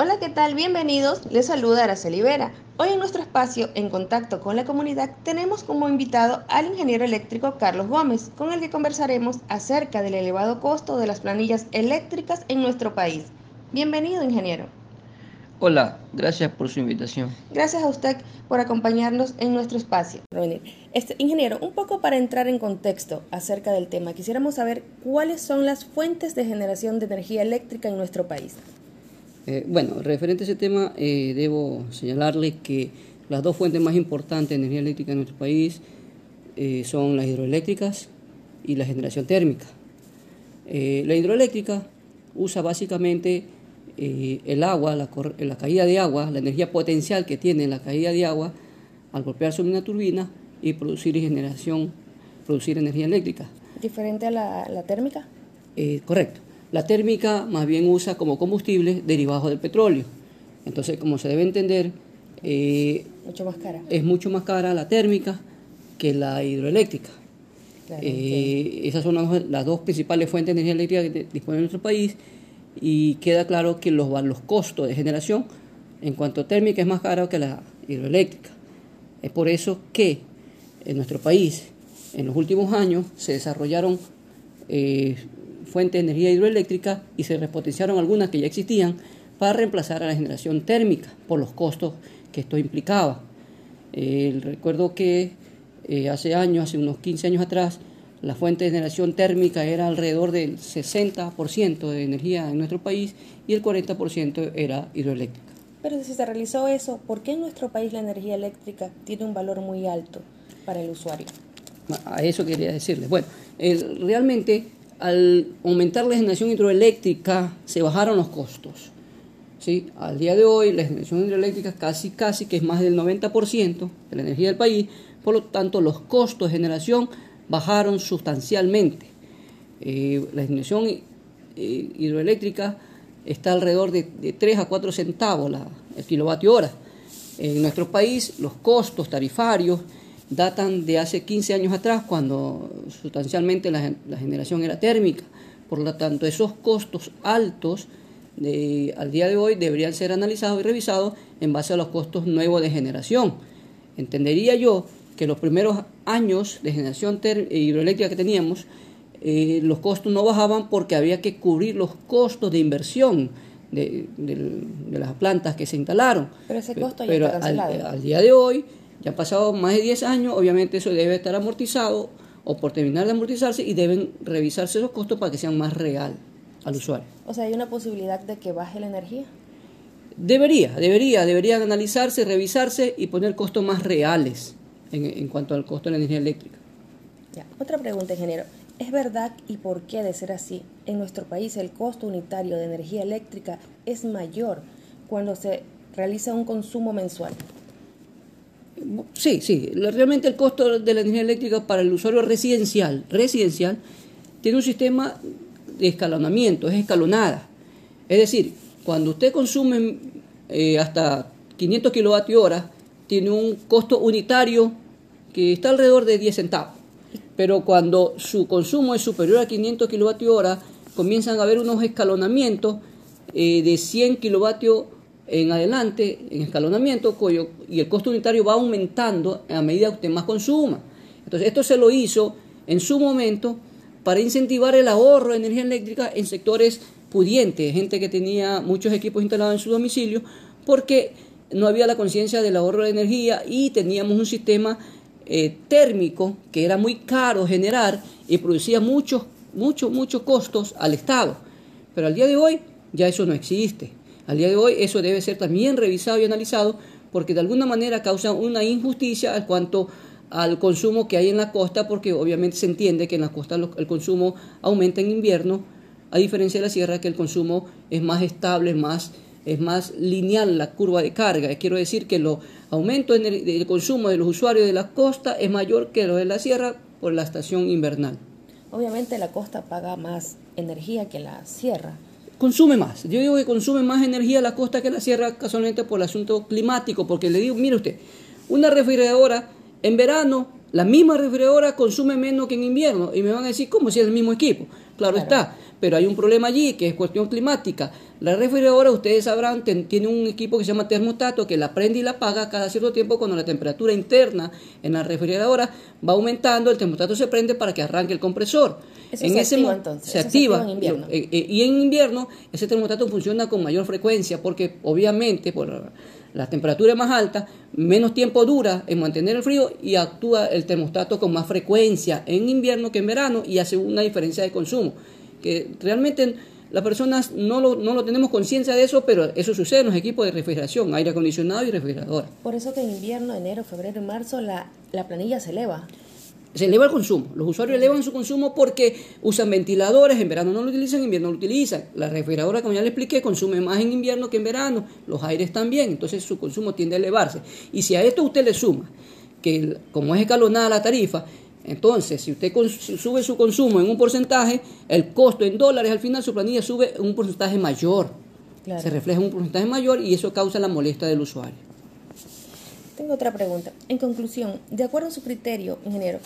Hola, ¿qué tal? Bienvenidos. Les saluda Araceli Vera. Hoy en nuestro espacio, en contacto con la comunidad, tenemos como invitado al ingeniero eléctrico Carlos Gómez, con el que conversaremos acerca del elevado costo de las planillas eléctricas en nuestro país. Bienvenido, ingeniero. Hola, gracias por su invitación. Gracias a usted por acompañarnos en nuestro espacio. Este, ingeniero, un poco para entrar en contexto acerca del tema, quisiéramos saber cuáles son las fuentes de generación de energía eléctrica en nuestro país. Eh, bueno, referente a ese tema, eh, debo señalarles que las dos fuentes más importantes de energía eléctrica en nuestro país eh, son las hidroeléctricas y la generación térmica. la hidroeléctrica usa básicamente el agua, la, la, caída de agua, la energía potencial que tiene la caída de agua al golpear sobre una turbina y producir generación, producir energía eléctrica. ¿Diferente a la, la térmica? correcto. La térmica más bien usa como combustible derivados del petróleo. Entonces, como se debe entender, eh, mucho más cara. es mucho más cara la térmica que la hidroeléctrica. Eh, esas son las, dos principales fuentes de energía eléctrica que dispone nuestro país y queda claro que los, los costos de generación en cuanto a térmica es más caro que la hidroeléctrica. Es por eso que en nuestro país en los últimos años se desarrollaron eh, fuentes de energía hidroeléctrica y se repotenciaron algunas que ya existían para reemplazar a la generación térmica por los costos que esto implicaba. recuerdo que eh, hace años, hace unos 15 años atrás, la fuente de generación térmica era alrededor del 60% de energía en nuestro país y el 40% era hidroeléctrica. Pero si se realizó eso, ¿por qué en nuestro país la energía eléctrica tiene un valor muy alto para el usuario? A eso quería decirles. Bueno, realmente al aumentar la generación hidroeléctrica se bajaron los costos. ¿sí? Al día de hoy la generación hidroeléctrica casi, casi que es más del 90% de la energía del país, por lo tanto los costos de generación bajaron sustancialmente. Eh, la generación eh, hidroeléctrica está alrededor de, 3 a 4 centavos la, el kilovatio hora. En nuestro país los costos tarifarios datan de hace 15 años atrás, cuando sustancialmente la, generación era térmica. Por lo tanto, esos costos altos de, al día de hoy deberían ser analizados y revisados en base a los costos nuevos de generación. Entendería yo que los primeros años de generación hidroeléctrica que teníamos, eh, los costos no bajaban porque había que cubrir los costos de inversión de, las plantas que se instalaron. Pero ese costo ya está cancelado. al día de hoy ya han pasado más de 10 años, obviamente eso debe estar amortizado o por terminar de amortizarse y deben revisarse los costos para que sean más real al usuario. O sea, ¿hay una posibilidad de que baje la energía? Debería, debería, deberían analizarse, revisarse y poner costos más reales en, cuanto al costo de la energía eléctrica. Ya. Otra pregunta, ingeniero. ¿Es verdad y por qué de ser así? En nuestro país el costo unitario de energía eléctrica es mayor cuando se realiza un consumo mensual. Sí, sí. Realmente el costo de la energía eléctrica para el usuario residencial, residencial tiene un sistema de escalonamiento, es escalonada. Es decir, cuando usted consume eh, hasta 500 kilovatios hora, tiene un costo unitario que está alrededor de 10 centavos. Pero cuando su consumo es superior a 500 kilovatios hora, comienzan a haber unos escalonamientos eh, de 100 kilovatios en adelante en escalonamiento y el costo unitario va aumentando a medida que usted más consuma. Entonces esto se lo hizo en su momento para incentivar el ahorro de energía eléctrica en sectores pudientes, gente que tenía muchos equipos instalados en su domicilio, porque no había la conciencia del ahorro de energía y teníamos un sistema eh, térmico que era muy caro generar y producía muchos, muchos, muchos costos al Estado. Pero al día de hoy ya eso no existe. Al día de hoy eso debe ser también revisado y analizado porque de alguna manera causa una injusticia en cuanto al consumo que hay en la costa, porque obviamente se entiende que en la costa el consumo aumenta en invierno, a diferencia de la sierra que el consumo es más estable, más, es más lineal la curva de carga. Quiero decir que el aumento del consumo de los usuarios de la costa es mayor que lo de la sierra por la estación invernal. Obviamente la costa paga más energía que la sierra consume más. Yo digo que consume más energía la costa que la sierra casualmente por el asunto climático, porque le digo, mire usted, una refrigeradora en verano, la misma refrigeradora consume menos que en invierno, y me van a decir, ¿cómo si es el mismo equipo? Claro, está, pero hay un problema allí que es cuestión climática. La refrigeradora, ustedes sabrán, tiene un equipo que se llama termostato que la prende y la apaga cada cierto tiempo cuando la temperatura interna en la refrigeradora va aumentando, el termostato se prende para que arranque el compresor. en se ese activa, entonces. Se activa. en invierno. Eh, eh, y en invierno ese termostato funciona con mayor frecuencia porque obviamente por la temperatura es más alta, menos tiempo dura en mantener el frío y actúa el termostato con más frecuencia en invierno que en verano y hace una diferencia de consumo. Que realmente las personas no lo, no lo tenemos conciencia de eso, pero eso sucede en los equipos de refrigeración, aire acondicionado y refrigeradora. Por eso que en invierno, enero, febrero y marzo la, la planilla se eleva se eleva el consumo. Los usuarios elevan su consumo porque usan ventiladores, en verano no lo utilizan, en invierno lo utilizan. La refrigeradora, como ya le expliqué, consume más en invierno que en verano, los aires también, entonces su consumo tiende a elevarse. Y si a esto usted le suma que como es escalonada la tarifa, entonces si usted sube su consumo en un porcentaje, el costo en dólares al final su planilla sube un porcentaje mayor. Se refleja un porcentaje mayor y eso causa la molestia del usuario. Tengo otra pregunta. En conclusión, de acuerdo a su criterio, ingeniero,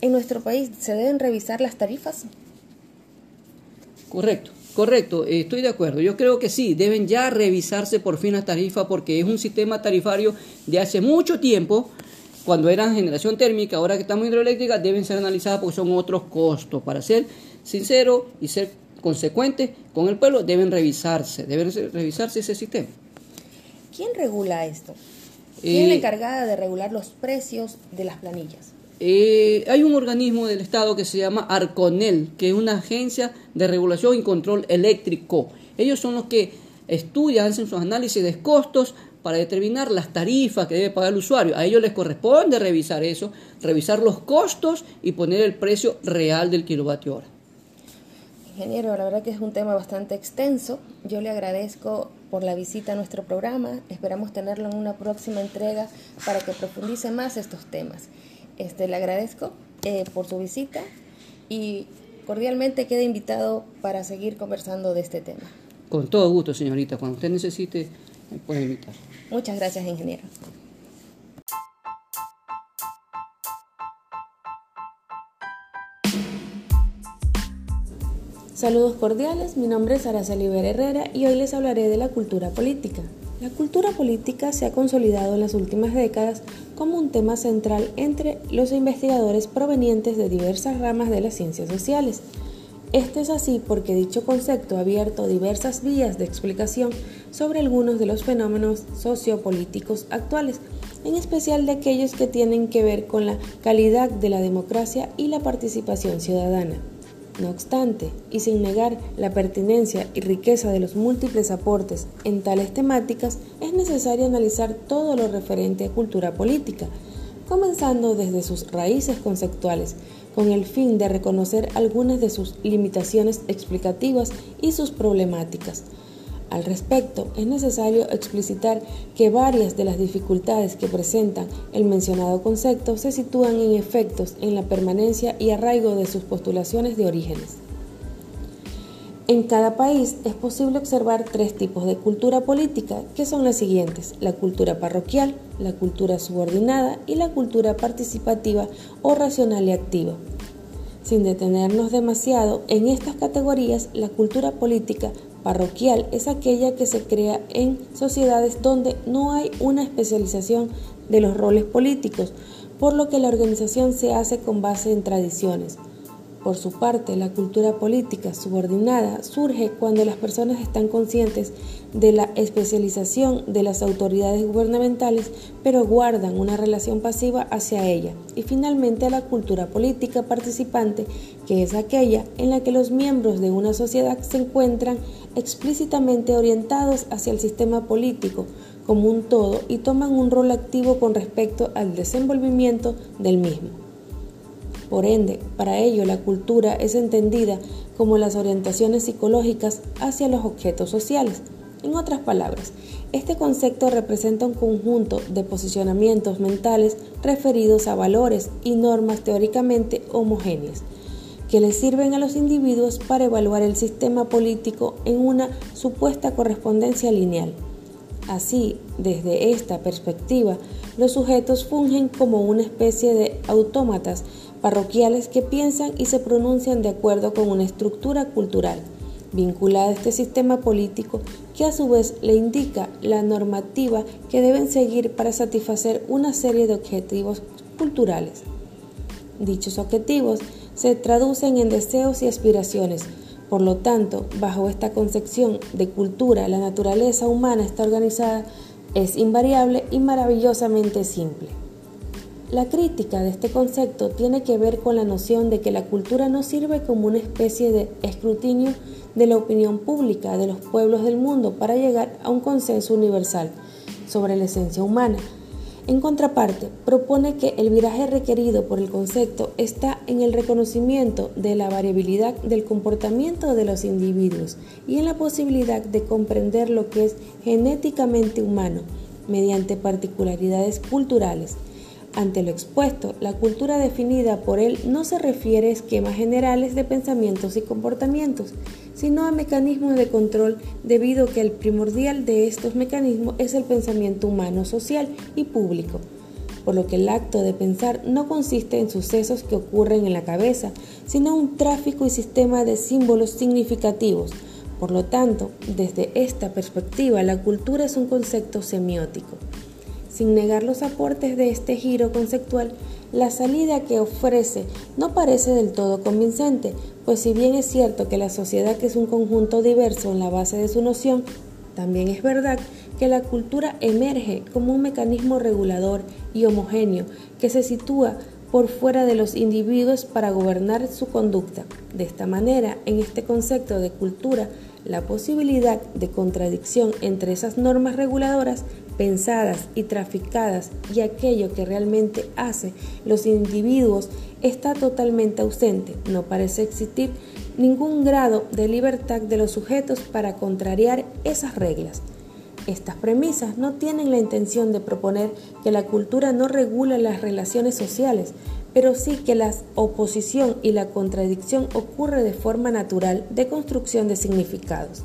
¿En nuestro país se deben revisar las tarifas? Correcto, correcto, estoy de acuerdo. Yo creo que sí, deben ya revisarse por fin las tarifas porque es un sistema tarifario de hace mucho tiempo, cuando eran generación térmica, ahora que estamos hidroeléctrica, deben ser analizadas porque son otros costos. Para ser sincero y ser consecuente con el pueblo, deben revisarse, deben revisarse ese sistema. ¿Quién regula esto? ¿Quién es la eh, encargada de regular los precios de las planillas? Eh, hay un organismo del Estado que se llama Arconel, que es una agencia de regulación y control eléctrico. Ellos son los que estudian, hacen sus análisis de costos para determinar las tarifas que debe pagar el usuario. A ellos les corresponde revisar eso, revisar los costos y poner el precio real del kilovatio hora. Ingeniero, la verdad que es un tema bastante extenso. Yo le agradezco por la visita a nuestro programa. Esperamos tenerlo en una próxima entrega para que profundice más estos temas. Este, le agradezco eh, por su visita y cordialmente queda invitado para seguir conversando de este tema. Con todo gusto, señorita. Cuando usted necesite, me puede invitar. Muchas gracias, ingeniero. Saludos cordiales, mi nombre es Araceli Herrera y hoy les hablaré de la cultura política. La cultura política se ha consolidado en las últimas décadas como un tema central entre los investigadores provenientes de diversas ramas de las ciencias sociales. Esto es así porque dicho concepto ha abierto diversas vías de explicación sobre algunos de los fenómenos sociopolíticos actuales, en especial de aquellos que tienen que ver con la calidad de la democracia y la participación ciudadana. No obstante, y sin negar la pertinencia y riqueza de los múltiples aportes en tales temáticas, es necesario analizar todo lo referente a cultura política, comenzando desde sus raíces conceptuales, con el fin de reconocer algunas de sus limitaciones explicativas y sus problemáticas, al respecto, es necesario explicitar que varias de las dificultades que presentan el mencionado concepto se sitúan en efectos en la permanencia y arraigo de sus postulaciones de orígenes. En cada país es posible observar tres tipos de cultura política, que son las siguientes, la cultura parroquial, la cultura subordinada y la cultura participativa o racional y activa. Sin detenernos demasiado en estas categorías, la cultura política parroquial es aquella que se crea en sociedades donde no hay una especialización de los roles políticos, por lo que la organización se hace con base en tradiciones. Por su parte, la cultura política subordinada surge cuando las personas están conscientes de la especialización de las autoridades gubernamentales, pero guardan una relación pasiva hacia ella. Y finalmente, la cultura política participante, que es aquella en la que los miembros de una sociedad se encuentran explícitamente orientados hacia el sistema político como un todo y toman un rol activo con respecto al desenvolvimiento del mismo. Por ende, para ello la cultura es entendida como las orientaciones psicológicas hacia los objetos sociales. En otras palabras, este concepto representa un conjunto de posicionamientos mentales referidos a valores y normas teóricamente homogéneas, que les sirven a los individuos para evaluar el sistema político en una supuesta correspondencia lineal. Así, desde esta perspectiva, los sujetos fungen como una especie de autómatas parroquiales que piensan y se pronuncian de acuerdo con una estructura cultural vinculada a este sistema político que a su vez le indica la normativa que deben seguir para satisfacer una serie de objetivos culturales. Dichos objetivos se traducen en deseos y aspiraciones. Por lo tanto, bajo esta concepción de cultura, la naturaleza humana está organizada, es invariable y maravillosamente simple. La crítica de este concepto tiene que ver con la noción de que la cultura no sirve como una especie de escrutinio de la opinión pública de los pueblos del mundo para llegar a un consenso universal sobre la esencia humana. En contraparte, propone que el viraje requerido por el concepto está en el reconocimiento de la variabilidad del comportamiento de los individuos y en la posibilidad de comprender lo que es genéticamente humano mediante particularidades culturales ante lo expuesto, la cultura definida por él no se refiere a esquemas generales de pensamientos y comportamientos, sino a mecanismos de control debido a que el primordial de estos mecanismos es el pensamiento humano, social y público. Por lo que el acto de pensar no consiste en sucesos que ocurren en la cabeza, sino un tráfico y sistema de símbolos significativos. Por lo tanto, desde esta perspectiva, la cultura es un concepto semiótico. Sin negar los aportes de este giro conceptual, la salida que ofrece no parece del todo convincente, pues si bien es cierto que la sociedad es un conjunto diverso en la base de su noción, también es verdad que la cultura emerge como un mecanismo regulador y homogéneo que se sitúa por fuera de los individuos para gobernar su conducta. De esta manera, en este concepto de cultura, la posibilidad de contradicción entre esas normas reguladoras pensadas y traficadas y aquello que realmente hace los individuos está totalmente ausente. No parece existir ningún grado de libertad de los sujetos para contrariar esas reglas. Estas premisas no tienen la intención de proponer que la cultura no regula las relaciones sociales, pero sí que la oposición y la contradicción ocurre de forma natural de construcción de significados.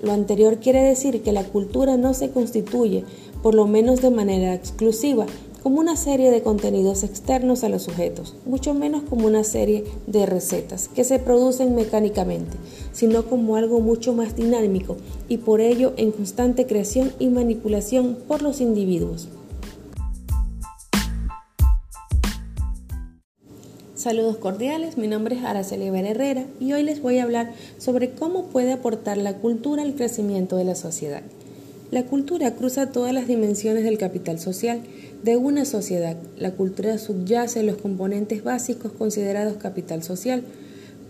Lo anterior quiere decir que la cultura no se constituye por lo menos de manera exclusiva, como una serie de contenidos externos a los sujetos, mucho menos como una serie de recetas que se producen mecánicamente, sino como algo mucho más dinámico y por ello en constante creación y manipulación por los individuos. Saludos cordiales, mi nombre es Araceli Herrera y hoy les voy a hablar sobre cómo puede aportar la cultura al crecimiento de la sociedad. La cultura cruza todas las dimensiones del capital social de una sociedad. La cultura subyace los componentes básicos considerados capital social,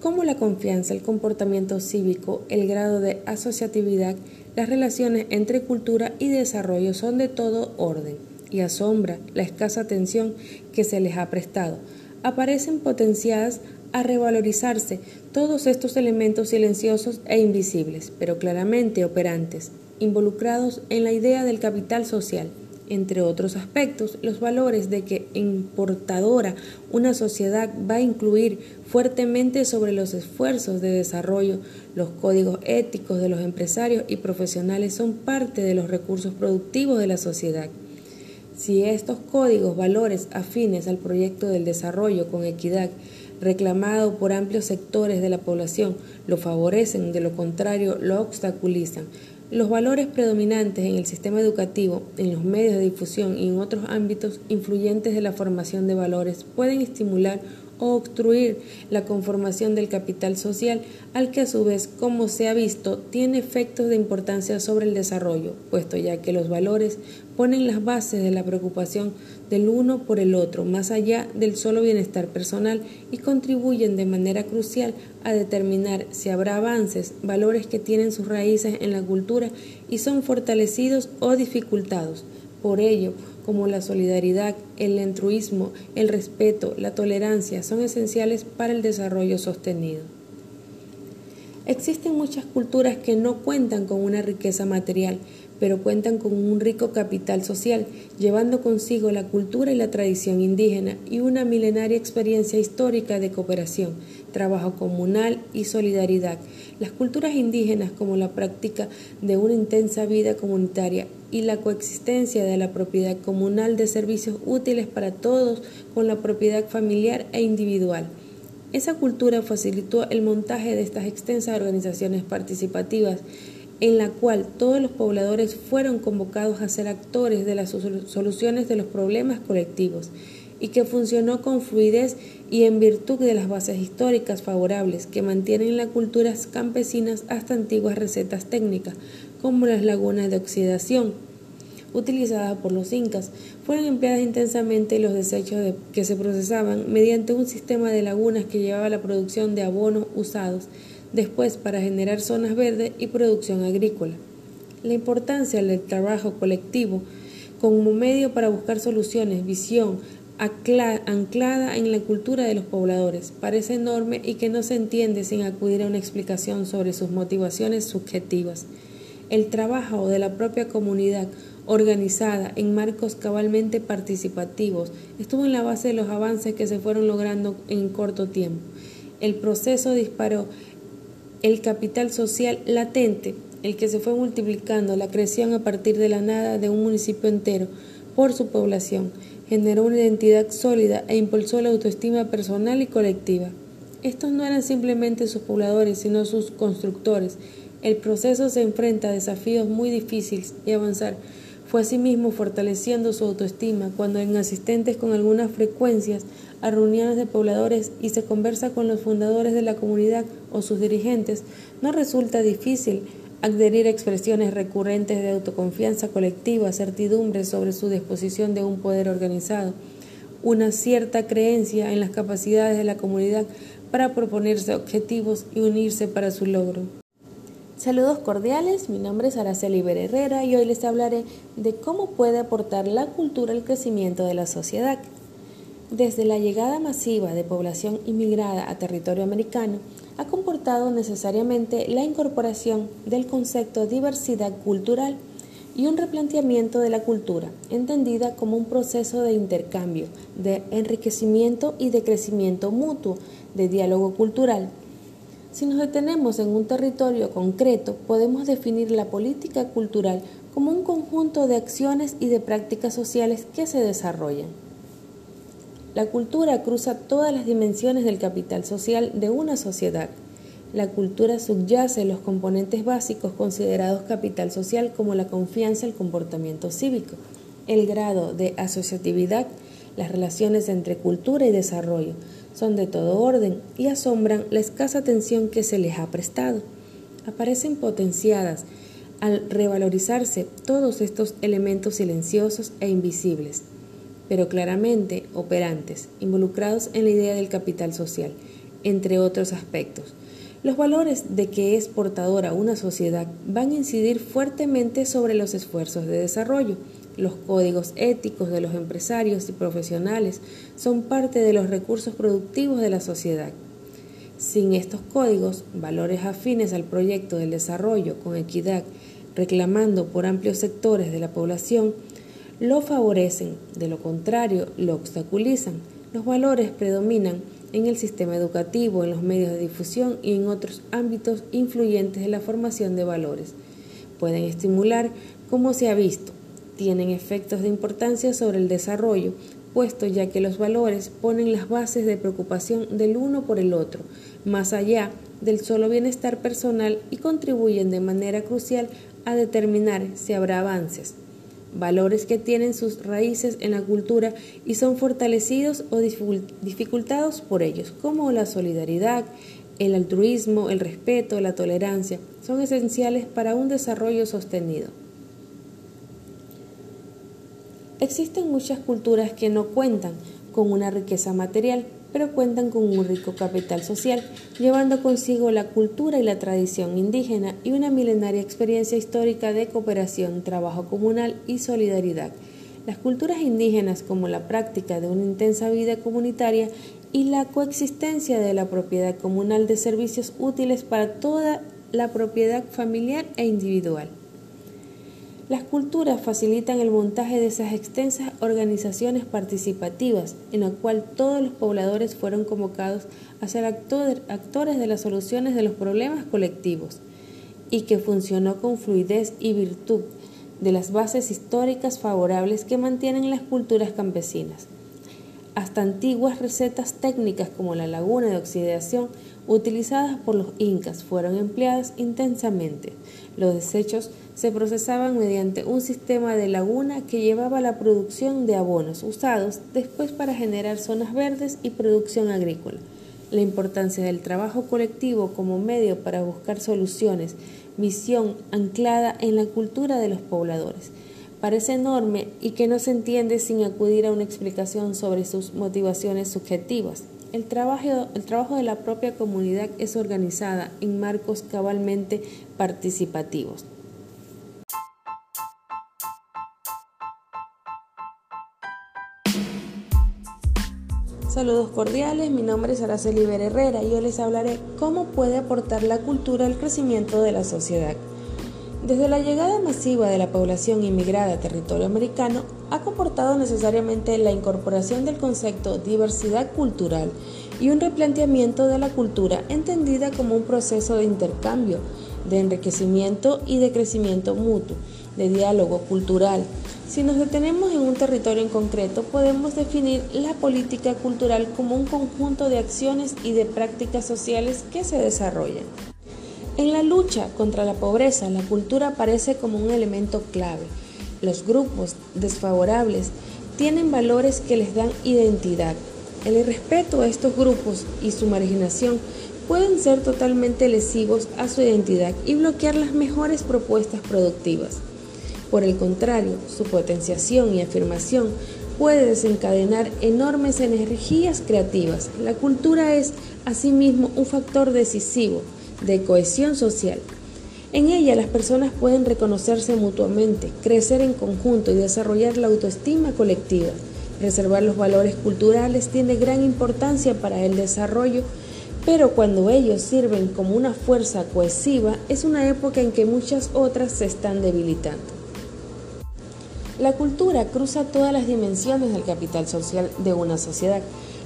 como la confianza, el comportamiento cívico, el grado de asociatividad, las relaciones entre cultura y desarrollo son de todo orden y asombra la escasa atención que se les ha prestado. Aparecen potenciadas a revalorizarse todos estos elementos silenciosos e invisibles, pero claramente operantes involucrados en la idea del capital social. Entre otros aspectos, los valores de que importadora una sociedad va a incluir fuertemente sobre los esfuerzos de desarrollo, los códigos éticos de los empresarios y profesionales son parte de los recursos productivos de la sociedad. Si estos códigos, valores afines al proyecto del desarrollo con equidad, reclamado por amplios sectores de la población, lo favorecen, de lo contrario lo obstaculizan, los valores predominantes en el sistema educativo, en los medios de difusión y en otros ámbitos influyentes de la formación de valores pueden estimular o obstruir la conformación del capital social, al que a su vez, como se ha visto, tiene efectos de importancia sobre el desarrollo, puesto ya que los valores ponen las bases de la preocupación del uno por el otro, más allá del solo bienestar personal, y contribuyen de manera crucial a determinar si habrá avances, valores que tienen sus raíces en la cultura y son fortalecidos o dificultados. Por ello, como la solidaridad, el altruismo, el respeto, la tolerancia son esenciales para el desarrollo sostenido. Existen muchas culturas que no cuentan con una riqueza material, pero cuentan con un rico capital social, llevando consigo la cultura y la tradición indígena y una milenaria experiencia histórica de cooperación, trabajo comunal y solidaridad. Las culturas indígenas como la práctica de una intensa vida comunitaria y la coexistencia de la propiedad comunal de servicios útiles para todos con la propiedad familiar e individual. Esa cultura facilitó el montaje de estas extensas organizaciones participativas en la cual todos los pobladores fueron convocados a ser actores de las soluciones de los problemas colectivos y que funcionó con fluidez y en virtud de las bases históricas favorables que mantienen las culturas campesinas hasta antiguas recetas técnicas, como las lagunas de oxidación, utilizadas por los incas, fueron empleadas intensamente los desechos que se procesaban mediante un sistema de lagunas que llevaba a la producción de abonos usados después para generar zonas verdes y producción agrícola. La importancia del trabajo colectivo como medio para buscar soluciones, visión, anclada en la cultura de los pobladores, parece enorme y que no se entiende sin acudir a una explicación sobre sus motivaciones subjetivas. El trabajo de la propia comunidad organizada en marcos cabalmente participativos estuvo en la base de los avances que se fueron logrando en corto tiempo. El proceso disparó el capital social latente, el que se fue multiplicando, la creación a partir de la nada de un municipio entero por su población, generó una identidad sólida e impulsó la autoestima personal y colectiva. Estos no eran simplemente sus pobladores, sino sus constructores. El proceso se enfrenta a desafíos muy difíciles y avanzar fue asimismo fortaleciendo su autoestima cuando en asistentes con algunas frecuencias a reuniones de pobladores y se conversa con los fundadores de la comunidad o sus dirigentes, no resulta difícil adherir a expresiones recurrentes de autoconfianza colectiva, certidumbre sobre su disposición de un poder organizado, una cierta creencia en las capacidades de la comunidad para proponerse objetivos y unirse para su logro. Saludos cordiales, mi nombre es Araceli Herrera y hoy les hablaré de cómo puede aportar la cultura al crecimiento de la sociedad. Desde la llegada masiva de población inmigrada a territorio americano, ha comportado necesariamente la incorporación del concepto diversidad cultural y un replanteamiento de la cultura, entendida como un proceso de intercambio, de enriquecimiento y de crecimiento mutuo, de diálogo cultural. Si nos detenemos en un territorio concreto, podemos definir la política cultural como un conjunto de acciones y de prácticas sociales que se desarrollan. La cultura cruza todas las dimensiones del capital social de una sociedad. La cultura subyace los componentes básicos considerados capital social como la confianza, el comportamiento cívico, el grado de asociatividad, las relaciones entre cultura y desarrollo, son de todo orden y asombran la escasa atención que se les ha prestado. Aparecen potenciadas al revalorizarse todos estos elementos silenciosos e invisibles pero claramente operantes, involucrados en la idea del capital social, entre otros aspectos. Los valores de que es portadora una sociedad van a incidir fuertemente sobre los esfuerzos de desarrollo. Los códigos éticos de los empresarios y profesionales son parte de los recursos productivos de la sociedad. Sin estos códigos, valores afines al proyecto del desarrollo con equidad, reclamando por amplios sectores de la población, lo favorecen, de lo contrario, lo obstaculizan. Los valores predominan en el sistema educativo, en los medios de difusión y en otros ámbitos influyentes de la formación de valores. Pueden estimular, como se ha visto, tienen efectos de importancia sobre el desarrollo, puesto ya que los valores ponen las bases de preocupación del uno por el otro, más allá del solo bienestar personal y contribuyen de manera crucial a determinar si habrá avances valores que tienen sus raíces en la cultura y son fortalecidos o dificultados por ellos, como la solidaridad, el altruismo, el respeto, la tolerancia, son esenciales para un desarrollo sostenido. Existen muchas culturas que no cuentan con una riqueza material, pero cuentan con un rico capital social, llevando consigo la cultura y la tradición indígena y una milenaria experiencia histórica de cooperación, trabajo comunal y solidaridad. Las culturas indígenas, como la práctica de una intensa vida comunitaria y la coexistencia de la propiedad comunal de servicios útiles para toda la propiedad familiar e individual. Las culturas facilitan el montaje de esas extensas organizaciones participativas, en la cual todos los pobladores fueron convocados a ser actores de las soluciones de los problemas colectivos, y que funcionó con fluidez y virtud de las bases históricas favorables que mantienen las culturas campesinas. Hasta antiguas recetas técnicas como la laguna de oxidación utilizadas por los incas fueron empleadas intensamente. Los desechos se procesaban mediante un sistema de laguna que llevaba la producción de abonos usados después para generar zonas verdes y producción agrícola. La importancia del trabajo colectivo como medio para buscar soluciones, misión anclada en la cultura de los pobladores. Parece enorme y que no se entiende sin acudir a una explicación sobre sus motivaciones subjetivas. El trabajo, el trabajo de la propia comunidad es organizada en marcos cabalmente participativos. Saludos cordiales, mi nombre es Araceli Ver Herrera y yo les hablaré cómo puede aportar la cultura al crecimiento de la sociedad. Desde la llegada masiva de la población inmigrada a territorio americano, ha comportado necesariamente la incorporación del concepto diversidad cultural y un replanteamiento de la cultura entendida como un proceso de intercambio, de enriquecimiento y de crecimiento mutuo, de diálogo cultural, si nos detenemos en un territorio en concreto, podemos definir la política cultural como un conjunto de acciones y de prácticas sociales que se desarrollan. En la lucha contra la pobreza, la cultura aparece como un elemento clave. Los grupos desfavorables tienen valores que les dan identidad. El irrespeto a estos grupos y su marginación pueden ser totalmente lesivos a su identidad y bloquear las mejores propuestas productivas. Por el contrario, su potenciación y afirmación puede desencadenar enormes energías creativas. La cultura es, asimismo, un factor decisivo de cohesión social. En ella las personas pueden reconocerse mutuamente, crecer en conjunto y desarrollar la autoestima colectiva. Reservar los valores culturales tiene gran importancia para el desarrollo, pero cuando ellos sirven como una fuerza cohesiva es una época en que muchas otras se están debilitando. La cultura cruza todas las dimensiones del capital social de una sociedad.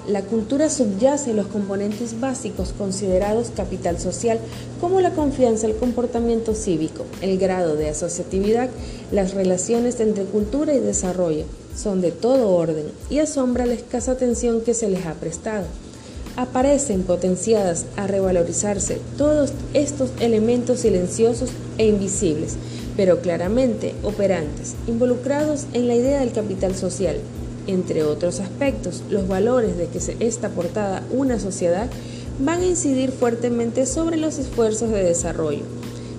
La cultura subyace los componentes básicos considerados capital social como la confianza, el comportamiento cívico, el grado de asociatividad, las relaciones entre cultura y desarrollo. Son de todo orden y asombra la escasa atención que se les ha prestado. Aparecen potenciadas a revalorizarse todos estos elementos silenciosos e invisibles pero claramente operantes, involucrados en la idea del capital social. Entre otros aspectos, los valores de que se está portada una sociedad van a incidir fuertemente sobre los esfuerzos de desarrollo.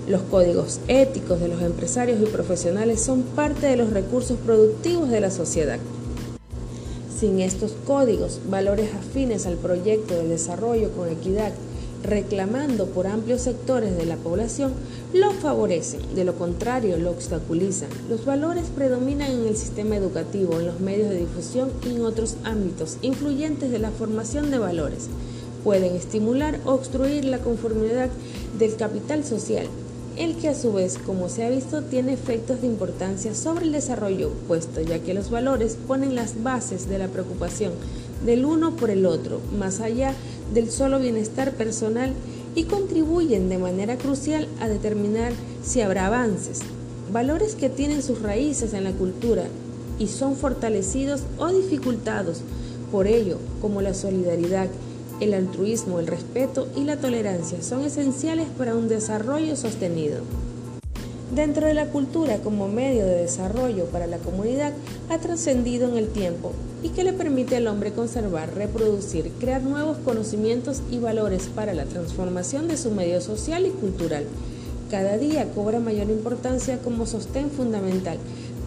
Los códigos éticos de los empresarios y profesionales son parte de los recursos productivos de la sociedad. Sin estos códigos, valores afines al proyecto de desarrollo con equidad, reclamando por amplios sectores de la población, lo favorecen, de lo contrario lo obstaculizan. Los valores predominan en el sistema educativo, en los medios de difusión y en otros ámbitos influyentes de la formación de valores. Pueden estimular o obstruir la conformidad del capital social, el que a su vez, como se ha visto, tiene efectos de importancia sobre el desarrollo puesto, ya que los valores ponen las bases de la preocupación del uno por el otro, más allá del solo bienestar personal y contribuyen de manera crucial a determinar si habrá avances, valores que tienen sus raíces en la cultura y son fortalecidos o dificultados por ello, como la solidaridad, el altruismo, el respeto y la tolerancia son esenciales para un desarrollo sostenido. Dentro de la cultura como medio de desarrollo para la comunidad ha trascendido en el tiempo y que le permite al hombre conservar, reproducir, crear nuevos conocimientos y valores para la transformación de su medio social y cultural. Cada día cobra mayor importancia como sostén fundamental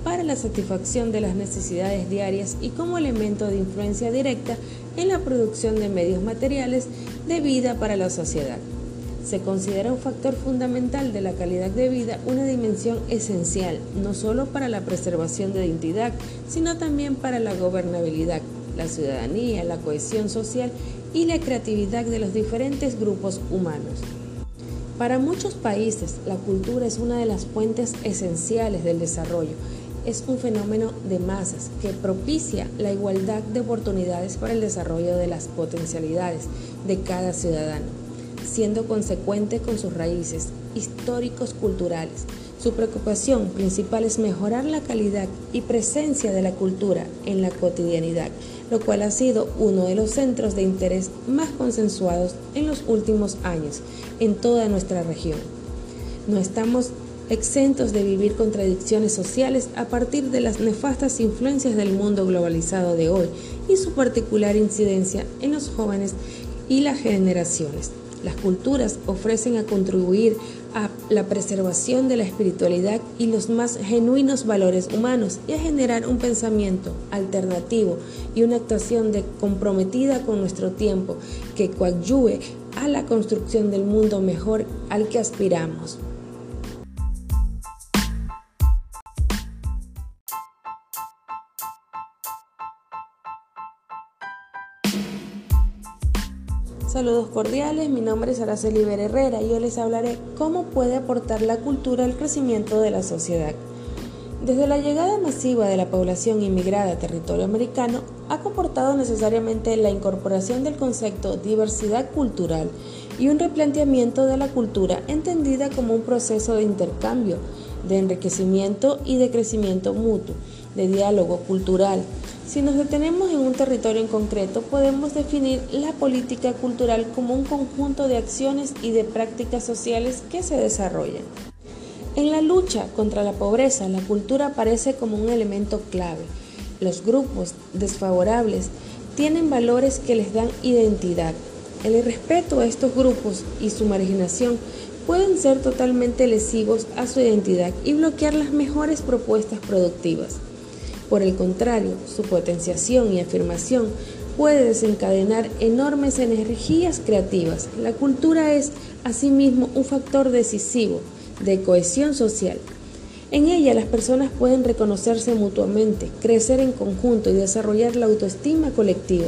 para la satisfacción de las necesidades diarias y como elemento de influencia directa en la producción de medios materiales de vida para la sociedad se considera un factor fundamental de la calidad de vida, una dimensión esencial, no solo para la preservación de identidad, sino también para la gobernabilidad, la ciudadanía, la cohesión social y la creatividad de los diferentes grupos humanos. Para muchos países, la cultura es una de las fuentes esenciales del desarrollo. Es un fenómeno de masas que propicia la igualdad de oportunidades para el desarrollo de las potencialidades de cada ciudadano, siendo consecuente con sus raíces históricos culturales su preocupación principal es mejorar la calidad y presencia de la cultura en la cotidianidad, lo cual ha sido uno de los centros de interés más consensuados en los últimos años en toda nuestra región. No estamos exentos de vivir contradicciones sociales a partir de las nefastas influencias del mundo globalizado de hoy y su particular incidencia en los jóvenes y las generaciones. Las culturas ofrecen a contribuir a la preservación de la espiritualidad y los más genuinos valores humanos y a generar un pensamiento alternativo y una actuación de comprometida con nuestro tiempo que coadyuve a la construcción del mundo mejor al que aspiramos. Saludos cordiales, mi nombre es Araceli Ver Herrera y yo les hablaré cómo puede aportar la cultura al crecimiento de la sociedad. Desde la llegada masiva de la población inmigrada a territorio americano, ha comportado necesariamente la incorporación del concepto diversidad cultural y un replanteamiento de la cultura entendida como un proceso de intercambio, de enriquecimiento y de crecimiento mutuo, de diálogo cultural, si nos detenemos en un territorio en concreto, podemos definir la política cultural como un conjunto de acciones y de prácticas sociales que se desarrollan. En la lucha contra la pobreza, la cultura aparece como un elemento clave. Los grupos desfavorables tienen valores que les dan identidad. El irrespeto a estos grupos y su marginación pueden ser totalmente lesivos a su identidad y bloquear las mejores propuestas productivas. Por el contrario, su potenciación y afirmación puede desencadenar enormes energías creativas. La cultura es, asimismo, un factor decisivo de cohesión social. En ella las personas pueden reconocerse mutuamente, crecer en conjunto y desarrollar la autoestima colectiva.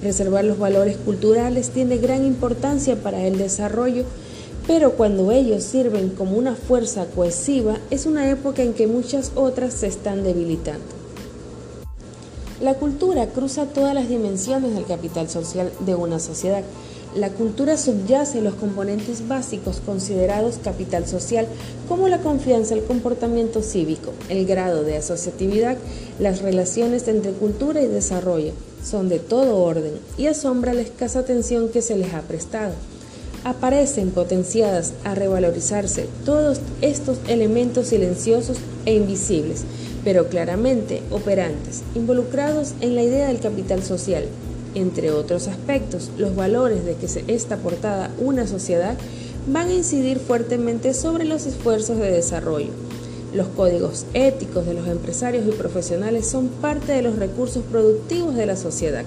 Preservar los valores culturales tiene gran importancia para el desarrollo, pero cuando ellos sirven como una fuerza cohesiva es una época en que muchas otras se están debilitando. La cultura cruza todas las dimensiones del capital social de una sociedad. La cultura subyace los componentes básicos considerados capital social como la confianza, el comportamiento cívico, el grado de asociatividad, las relaciones entre cultura y desarrollo. Son de todo orden y asombra la escasa atención que se les ha prestado. Aparecen potenciadas a revalorizarse todos estos elementos silenciosos e invisibles pero claramente operantes, involucrados en la idea del capital social. Entre otros aspectos, los valores de que se está portada una sociedad van a incidir fuertemente sobre los esfuerzos de desarrollo. Los códigos éticos de los empresarios y profesionales son parte de los recursos productivos de la sociedad.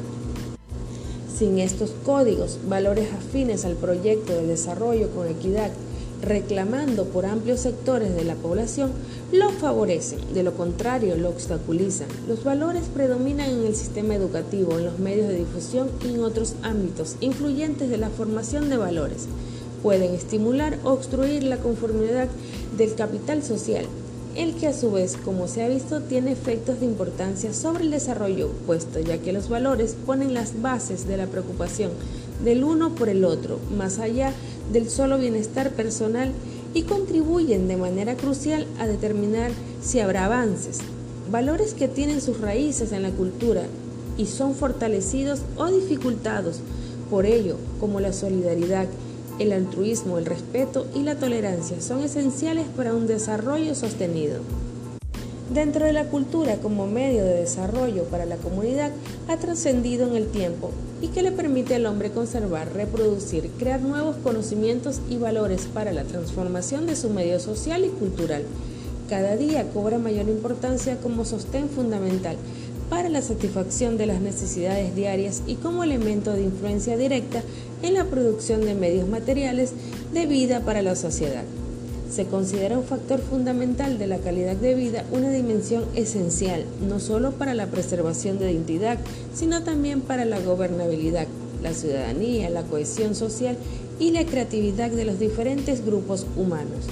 Sin estos códigos, valores afines al proyecto de desarrollo con equidad reclamando por amplios sectores de la población, lo favorecen, de lo contrario lo obstaculizan. Los valores predominan en el sistema educativo, en los medios de difusión y en otros ámbitos influyentes de la formación de valores. Pueden estimular o obstruir la conformidad del capital social, el que a su vez, como se ha visto, tiene efectos de importancia sobre el desarrollo puesto, ya que los valores ponen las bases de la preocupación del uno por el otro, más allá del solo bienestar personal y contribuyen de manera crucial a determinar si habrá avances, valores que tienen sus raíces en la cultura y son fortalecidos o dificultados por ello, como la solidaridad, el altruismo, el respeto y la tolerancia son esenciales para un desarrollo sostenido. Dentro de la cultura como medio de desarrollo para la comunidad ha trascendido en el tiempo y que le permite al hombre conservar, reproducir, crear nuevos conocimientos y valores para la transformación de su medio social y cultural. Cada día cobra mayor importancia como sostén fundamental para la satisfacción de las necesidades diarias y como elemento de influencia directa en la producción de medios materiales de vida para la sociedad. Se considera un factor fundamental de la calidad de vida, una dimensión esencial, no solo para la preservación de identidad, sino también para la gobernabilidad, la ciudadanía, la cohesión social y la creatividad de los diferentes grupos humanos.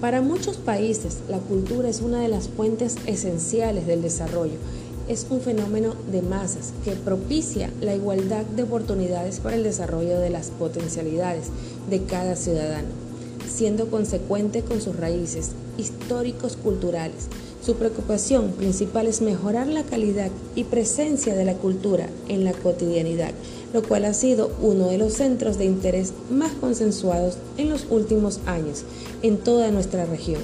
Para muchos países, la cultura es una de las fuentes esenciales del desarrollo. Es un fenómeno de masas que propicia la igualdad de oportunidades para el desarrollo de las potencialidades de cada ciudadano, siendo consecuente con sus raíces históricos culturales. Su preocupación principal es mejorar la calidad y presencia de la cultura en la cotidianidad lo cual ha sido uno de los centros de interés más consensuados en los últimos años en toda nuestra región.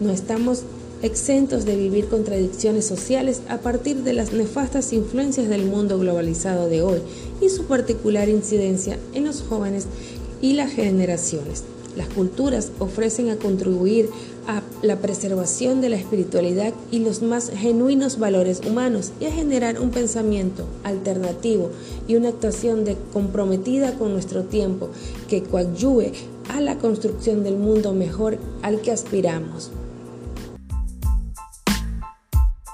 No estamos exentos de vivir contradicciones sociales a partir de las nefastas influencias del mundo globalizado de hoy y su particular incidencia en los jóvenes y las generaciones. Las culturas ofrecen a contribuir a la preservación de la espiritualidad y los más genuinos valores humanos y a generar un pensamiento alternativo y una actuación de comprometida con nuestro tiempo que coadyuve a la construcción del mundo mejor al que aspiramos.